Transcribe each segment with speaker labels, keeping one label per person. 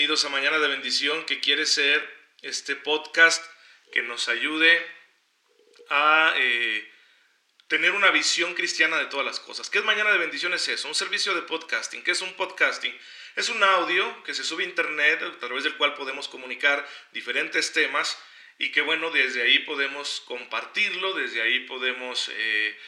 Speaker 1: Bienvenidos a Mañana de Bendición, que quiere ser este podcast que nos ayude a eh, tener una visión cristiana de todas las cosas. ¿Qué es Mañana de Bendición? Es eso, un servicio de podcasting. ¿Qué es un podcasting? Es un audio que se sube a internet a través del cual podemos comunicar diferentes temas y que bueno, desde ahí podemos compartirlo, desde ahí podemos eh,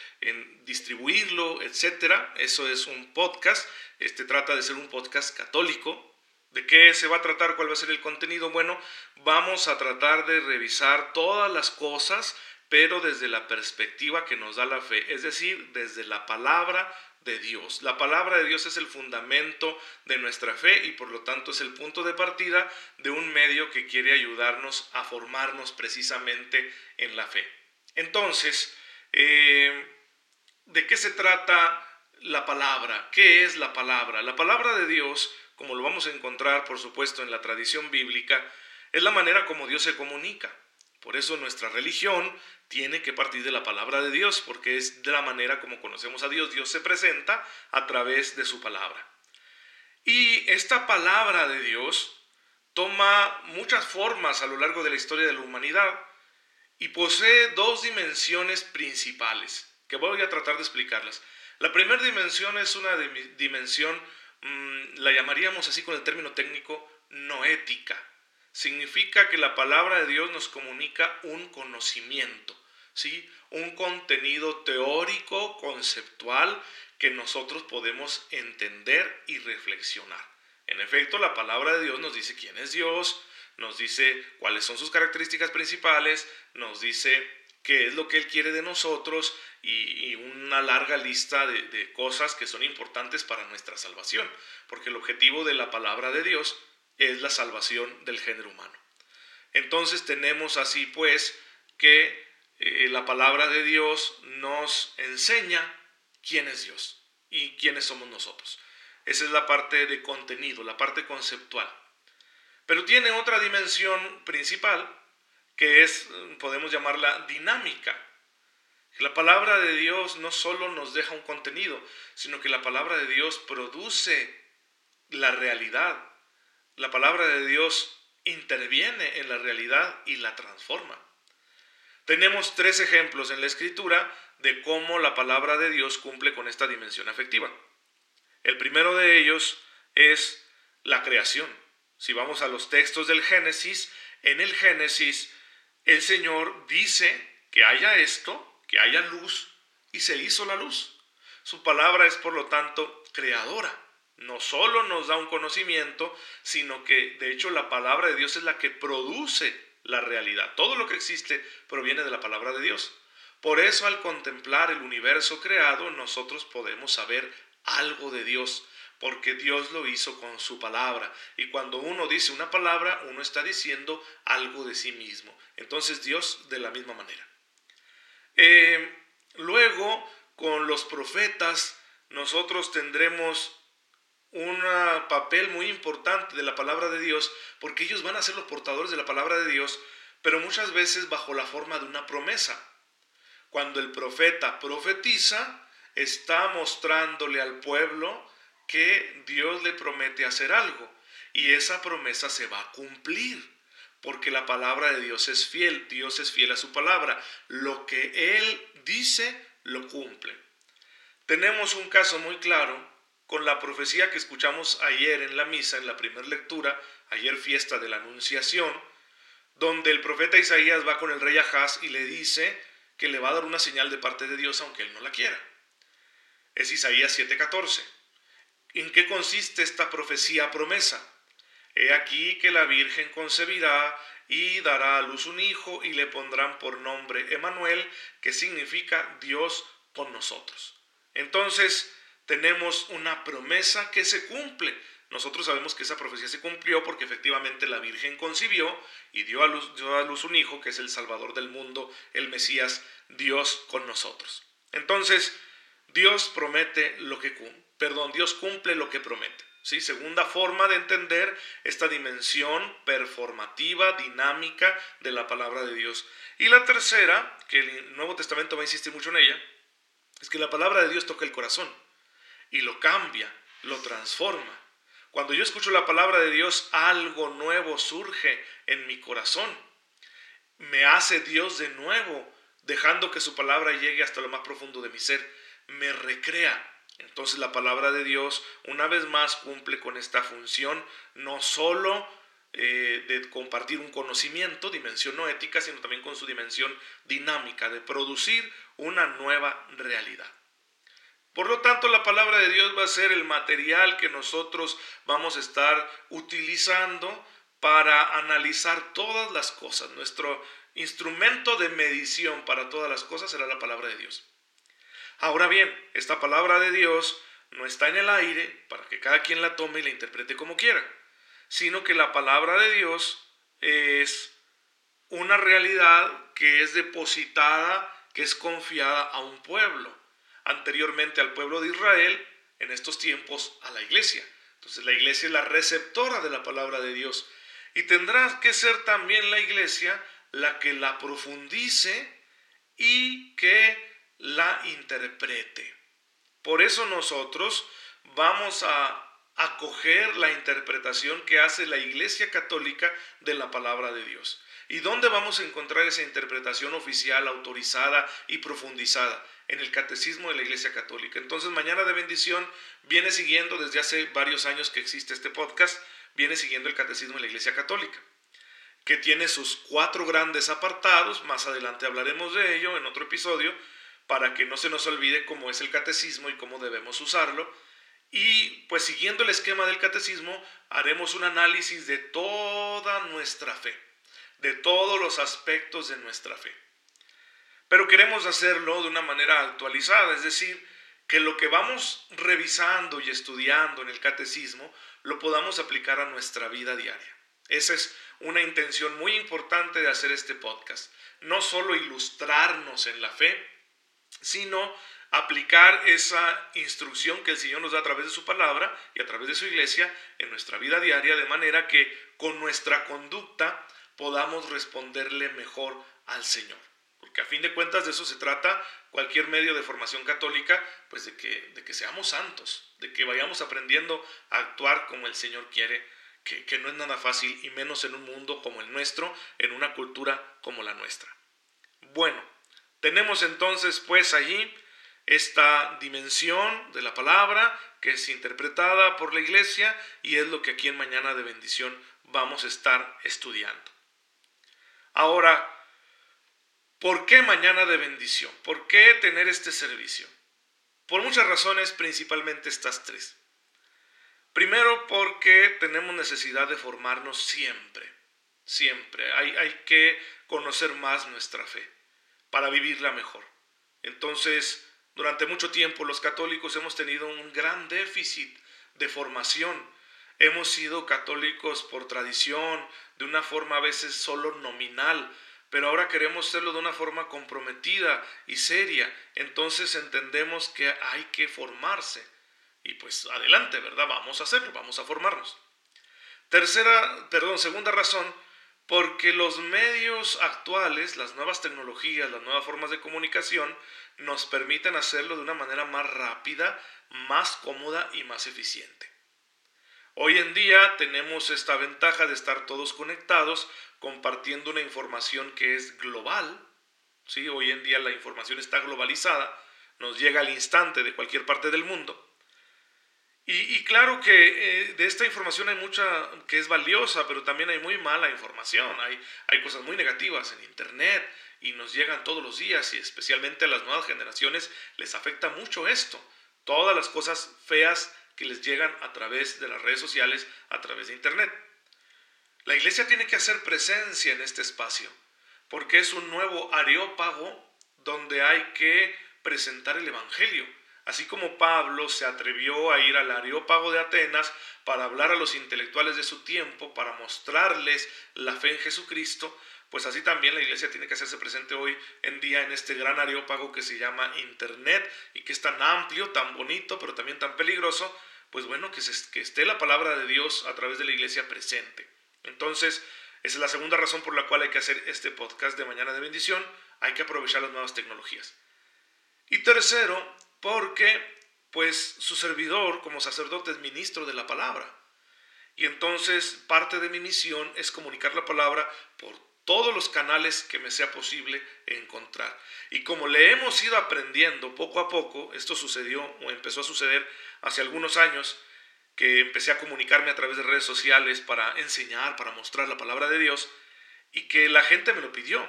Speaker 1: distribuirlo, etcétera. Eso es un podcast. Este trata de ser un podcast católico, ¿De qué se va a tratar? ¿Cuál va a ser el contenido? Bueno, vamos a tratar de revisar todas las cosas, pero desde la perspectiva que nos da la fe, es decir, desde la palabra de Dios. La palabra de Dios es el fundamento de nuestra fe y por lo tanto es el punto de partida de un medio que quiere ayudarnos a formarnos precisamente en la fe. Entonces, eh, ¿de qué se trata la palabra? ¿Qué es la palabra? La palabra de Dios como lo vamos a encontrar, por supuesto, en la tradición bíblica, es la manera como Dios se comunica. Por eso nuestra religión tiene que partir de la palabra de Dios, porque es de la manera como conocemos a Dios. Dios se presenta a través de su palabra. Y esta palabra de Dios toma muchas formas a lo largo de la historia de la humanidad y posee dos dimensiones principales, que voy a tratar de explicarlas. La primera dimensión es una dimensión Mm, la llamaríamos así con el término técnico, noética. Significa que la palabra de Dios nos comunica un conocimiento, ¿sí? un contenido teórico, conceptual, que nosotros podemos entender y reflexionar. En efecto, la palabra de Dios nos dice quién es Dios, nos dice cuáles son sus características principales, nos dice qué es lo que Él quiere de nosotros y, una larga lista de, cosas que son importantes para nuestra salvación, porque el objetivo de la palabra de Dios es la salvación del género humano. Entonces tenemos así pues que eh, la palabra de Dios nos enseña quién es Dios y quiénes somos nosotros. Esa es la parte de contenido, la parte conceptual. Pero tiene otra dimensión principal que es, podemos llamarla dinámica. La palabra de Dios no solo nos deja un contenido, sino que la palabra de Dios produce la realidad. La palabra de Dios interviene en la realidad y la transforma. Tenemos tres ejemplos en la escritura de cómo la palabra de Dios cumple con esta dimensión afectiva. El primero de ellos es la creación. Si vamos a los textos del Génesis, en el Génesis el Señor dice que haya esto, que haya luz, y se hizo la luz. Su palabra es, por lo tanto, creadora. No solo nos da un conocimiento, sino que, de hecho, la palabra de Dios es la que produce la realidad. Todo lo que existe proviene de la palabra de Dios. Por eso, al contemplar el universo creado, nosotros podemos saber algo de Dios, porque Dios lo hizo con su palabra. Y cuando uno dice una palabra, uno está diciendo algo de sí mismo. Entonces Dios de la misma manera. Eh, luego, con los profetas, nosotros tendremos un papel muy importante de la palabra de Dios, porque ellos van a ser los portadores de la palabra de Dios, pero muchas veces bajo la forma de una promesa. Cuando el profeta profetiza, está mostrándole al pueblo que Dios le promete hacer algo y esa promesa se va a cumplir porque la palabra de Dios es fiel, Dios es fiel a su palabra, lo que Él dice lo cumple. Tenemos un caso muy claro con la profecía que escuchamos ayer en la misa, en la primera lectura, ayer fiesta de la Anunciación, donde el profeta Isaías va con el rey Ahaz y le dice que le va a dar una señal de parte de Dios aunque él no la quiera. Es Isaías 7:14. ¿En qué consiste esta profecía promesa? He aquí que la Virgen concebirá y dará a luz un hijo y le pondrán por nombre Emanuel, que significa Dios con nosotros. Entonces tenemos una promesa que se cumple. Nosotros sabemos que esa profecía se cumplió porque efectivamente la Virgen concibió y dio a luz, dio a luz un hijo que es el Salvador del mundo, el Mesías, Dios con nosotros. Entonces, Dios promete lo que cumple perdón, Dios cumple lo que promete. ¿sí? Segunda forma de entender esta dimensión performativa, dinámica de la palabra de Dios. Y la tercera, que el Nuevo Testamento va a insistir mucho en ella, es que la palabra de Dios toca el corazón y lo cambia, lo transforma. Cuando yo escucho la palabra de Dios, algo nuevo surge en mi corazón. Me hace Dios de nuevo, dejando que su palabra llegue hasta lo más profundo de mi ser. Me recrea. Entonces la palabra de Dios una vez más cumple con esta función, no solo eh, de compartir un conocimiento, dimensión no ética, sino también con su dimensión dinámica, de producir una nueva realidad. Por lo tanto, la palabra de Dios va a ser el material que nosotros vamos a estar utilizando para analizar todas las cosas. Nuestro instrumento de medición para todas las cosas será la palabra de Dios. Ahora bien, esta palabra de Dios no está en el aire para que cada quien la tome y la interprete como quiera, sino que la palabra de Dios es una realidad que es depositada, que es confiada a un pueblo anteriormente al pueblo de Israel, en estos tiempos a la iglesia. Entonces la iglesia es la receptora de la palabra de Dios y tendrá que ser también la iglesia la que la profundice y que interprete. Por eso nosotros vamos a acoger la interpretación que hace la Iglesia Católica de la palabra de Dios. ¿Y dónde vamos a encontrar esa interpretación oficial, autorizada y profundizada? En el Catecismo de la Iglesia Católica. Entonces, Mañana de Bendición viene siguiendo, desde hace varios años que existe este podcast, viene siguiendo el Catecismo de la Iglesia Católica, que tiene sus cuatro grandes apartados, más adelante hablaremos de ello en otro episodio, para que no se nos olvide cómo es el catecismo y cómo debemos usarlo. Y pues siguiendo el esquema del catecismo, haremos un análisis de toda nuestra fe de todos los aspectos de nuestra fe. Pero queremos hacerlo de una manera actualizada, es decir, que lo que vamos revisando y estudiando en el catecismo lo podamos aplicar a nuestra vida diaria. Esa es una intención muy importante de hacer este podcast. No solo ilustrarnos en la fe, sino aplicar esa instrucción que el Señor nos da a través de su palabra y a través de su iglesia en nuestra vida diaria, de manera que con nuestra conducta podamos responderle mejor al Señor. Porque a fin de cuentas de eso se trata cualquier medio de formación católica, pues de que, de que seamos santos, de que vayamos aprendiendo a actuar como el Señor quiere, que, que no es nada fácil y menos en un mundo como el nuestro, en una cultura como la nuestra. Bueno, tenemos entonces pues allí esta dimensión de la palabra que es interpretada por la iglesia y es lo que aquí en Mañana de Bendición vamos a estar estudiando. Ahora, ¿por qué mañana de bendición? ¿Por qué tener este servicio? Por muchas razones, principalmente estas tres. Primero, porque tenemos necesidad de formarnos siempre, siempre. Hay, hay que conocer más nuestra fe para vivirla mejor. Entonces, durante mucho tiempo los católicos hemos tenido un gran déficit de formación Hemos sido católicos por tradición, de una forma a veces solo nominal, pero ahora queremos serlo de una forma comprometida y seria. Entonces entendemos que hay que formarse. Y pues adelante, ¿verdad? Vamos a hacerlo, vamos a formarnos. Tercera, perdón, segunda razón, porque los medios actuales, las nuevas tecnologías, las nuevas formas de comunicación, nos permiten hacerlo de una manera más rápida, más cómoda y más eficiente. Hoy en día tenemos esta ventaja de estar todos conectados, compartiendo una información que es global. ¿sí? Hoy en día la información está globalizada, nos llega al instante de cualquier parte del mundo. Y, claro que eh, de esta información hay mucha que es valiosa, pero también hay muy mala información, hay, hay cosas muy negativas en Internet y nos llegan todos los días y especialmente a las nuevas generaciones les afecta mucho esto. Todas las cosas feas que les llegan a través de las redes sociales, a través de Internet. La iglesia tiene que hacer presencia en este espacio, porque es un nuevo areópago donde hay que presentar el Evangelio. Así como Pablo se atrevió a ir al areópago de Atenas para hablar a los intelectuales de su tiempo, para mostrarles la fe en Jesucristo, pues así también la iglesia tiene que hacerse presente hoy en día en este gran areópago que se llama Internet y que es tan amplio, tan bonito, pero también tan peligroso, pues bueno, que, que esté la palabra de Dios a través de la iglesia presente. Entonces, esa es la segunda razón por la cual hay que hacer este podcast de Mañana de Bendición, hay que aprovechar las nuevas tecnologías. Y tercero, porque pues su servidor como sacerdote es ministro de la palabra. Y entonces parte de mi misión es comunicar la palabra por todos los canales que me sea posible encontrar. Y como le hemos ido aprendiendo poco a poco, esto sucedió o empezó a suceder hace algunos años, que empecé a comunicarme a través de redes sociales para enseñar, para mostrar la palabra de Dios, y que la gente me lo pidió.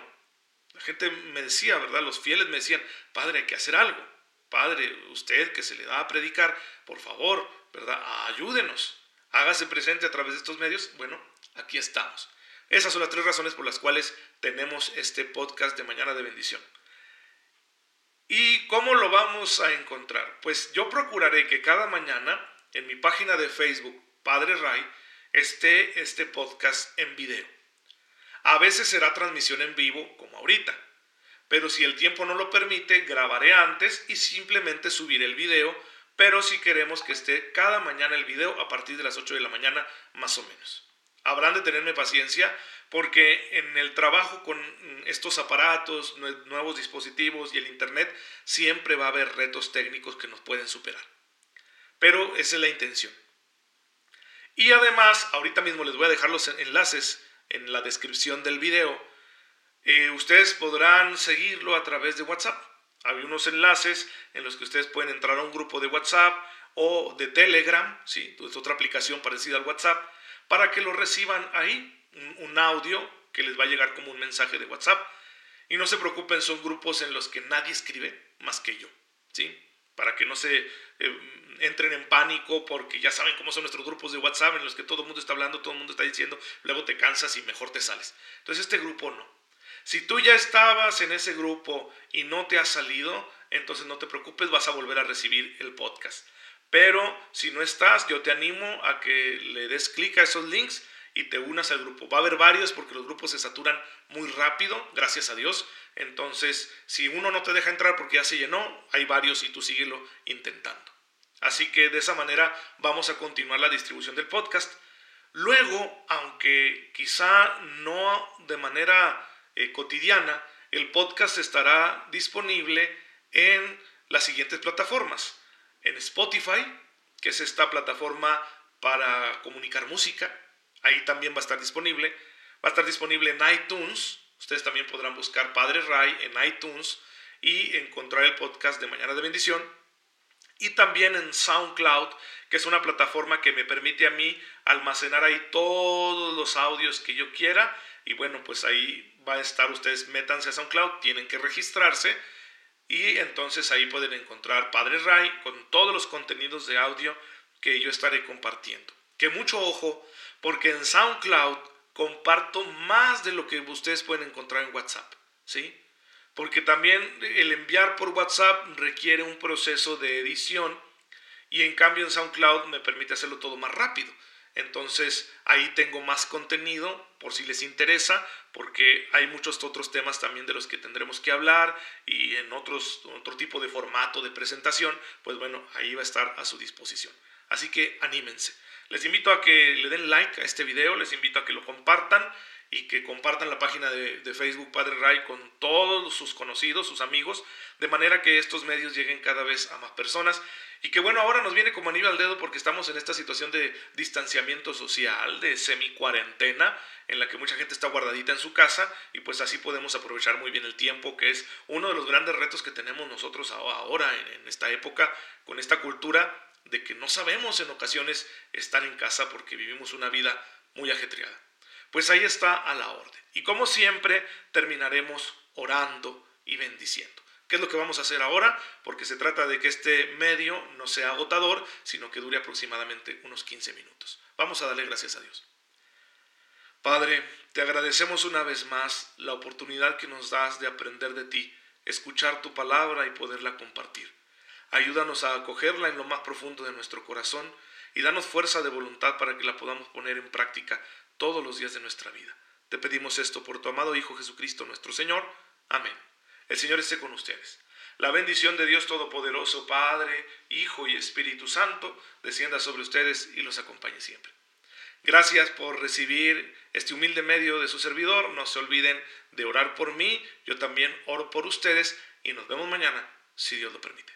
Speaker 1: La gente me decía, ¿verdad? Los fieles me decían, Padre, hay que hacer algo. Padre, usted que se le da a predicar, por favor, ¿verdad? Ayúdenos. Hágase presente a través de estos medios. Bueno, aquí estamos. Esas son las tres razones por las cuales tenemos este podcast de Mañana de Bendición. ¿Y cómo lo vamos a encontrar? Pues yo procuraré que cada mañana en mi página de Facebook, Padre Ray, esté este podcast en video. A veces será transmisión en vivo, como ahorita, pero si el tiempo no lo permite, grabaré antes y simplemente subiré el video, pero si queremos que esté cada mañana el video a partir de las 8 de la mañana, más o menos. Habrán de tenerme paciencia porque en el trabajo con estos aparatos, nuevos dispositivos y el Internet siempre va a haber retos técnicos que nos pueden superar. Pero esa es la intención. Y además, ahorita mismo les voy a dejar los enlaces en la descripción del video. Eh, ustedes podrán seguirlo a través de WhatsApp. Hay unos enlaces en los que ustedes pueden entrar a un grupo de WhatsApp o de Telegram, ¿sí? es otra aplicación parecida al WhatsApp para que lo reciban ahí, un, audio que les va a llegar como un mensaje de WhatsApp. Y no se preocupen, son grupos en los que nadie escribe más que yo, ¿sí? Para que no se eh, entren en pánico porque ya saben cómo son nuestros grupos de WhatsApp en los que todo el mundo está hablando, todo el mundo está diciendo, luego te cansas y mejor te sales. Entonces este grupo no. Si tú ya estabas en ese grupo y no te has salido, entonces no te preocupes, vas a volver a recibir el podcast. Pero si no estás, yo te animo a que le des clic a esos links y te unas al grupo. Va a haber varios porque los grupos se saturan muy rápido, gracias a Dios. Entonces, si uno no te deja entrar porque ya se llenó, hay varios y tú síguelo intentando. Así que de esa manera vamos a continuar la distribución del podcast. Luego, aunque quizá no de manera eh, cotidiana, el podcast estará disponible en las siguientes plataformas en Spotify, que es esta plataforma para comunicar música. Ahí también va a estar disponible. Va a estar disponible en iTunes. Ustedes también podrán buscar Padre Ray en iTunes y encontrar el podcast de Mañana de Bendición. Y también en SoundCloud, que es una plataforma que me permite a mí almacenar ahí todos los audios que yo quiera. Y bueno, pues ahí va a estar, ustedes métanse a SoundCloud, tienen que registrarse y entonces ahí pueden encontrar Padre Ray con todos los contenidos de audio que yo estaré compartiendo. Que mucho ojo, porque en SoundCloud comparto más de lo que ustedes pueden encontrar en WhatsApp, ¿sí? Porque también el enviar por WhatsApp requiere un proceso de edición y en cambio en SoundCloud me permite hacerlo todo más rápido. Entonces ahí tengo más contenido por si les interesa, porque hay muchos otros temas también de los que tendremos que hablar y en otros, otro tipo de formato de presentación, pues bueno, ahí va a estar a su disposición. Así que anímense. Les invito a que le den like a este video, les invito a que lo compartan y que compartan la página de, de, Facebook Padre Ray con todos sus conocidos, sus amigos, de manera que estos medios lleguen cada vez a más personas y que bueno, ahora nos viene como anillo al dedo porque estamos en esta situación de distanciamiento social, de semi-cuarentena, en la que mucha gente está guardadita en su casa y pues así podemos aprovechar muy bien el tiempo, que es uno de los grandes retos que tenemos nosotros ahora en, esta época, con esta cultura de que no sabemos en ocasiones estar en casa porque vivimos una vida muy ajetreada. Pues ahí está a la orden. Y como siempre, terminaremos orando y bendiciendo. ¿Qué es lo que vamos a hacer ahora? Porque se trata de que este medio no sea agotador, sino que dure aproximadamente unos 15 minutos. Vamos a darle gracias a Dios. Padre, te agradecemos una vez más la oportunidad que nos das de aprender de ti, escuchar tu palabra y poderla compartir. Ayúdanos a acogerla en lo más profundo de nuestro corazón y danos fuerza de voluntad para que la podamos poner en práctica todos los días de nuestra vida. Te pedimos esto por tu amado Hijo Jesucristo nuestro Señor. Amén. El Señor esté con ustedes. La bendición de Dios Todopoderoso, Padre, Hijo y Espíritu Santo, descienda sobre ustedes y los acompañe siempre. Gracias por recibir este humilde medio de su servidor. No se olviden de orar por mí. Yo también oro por ustedes y nos vemos mañana, si Dios lo permite.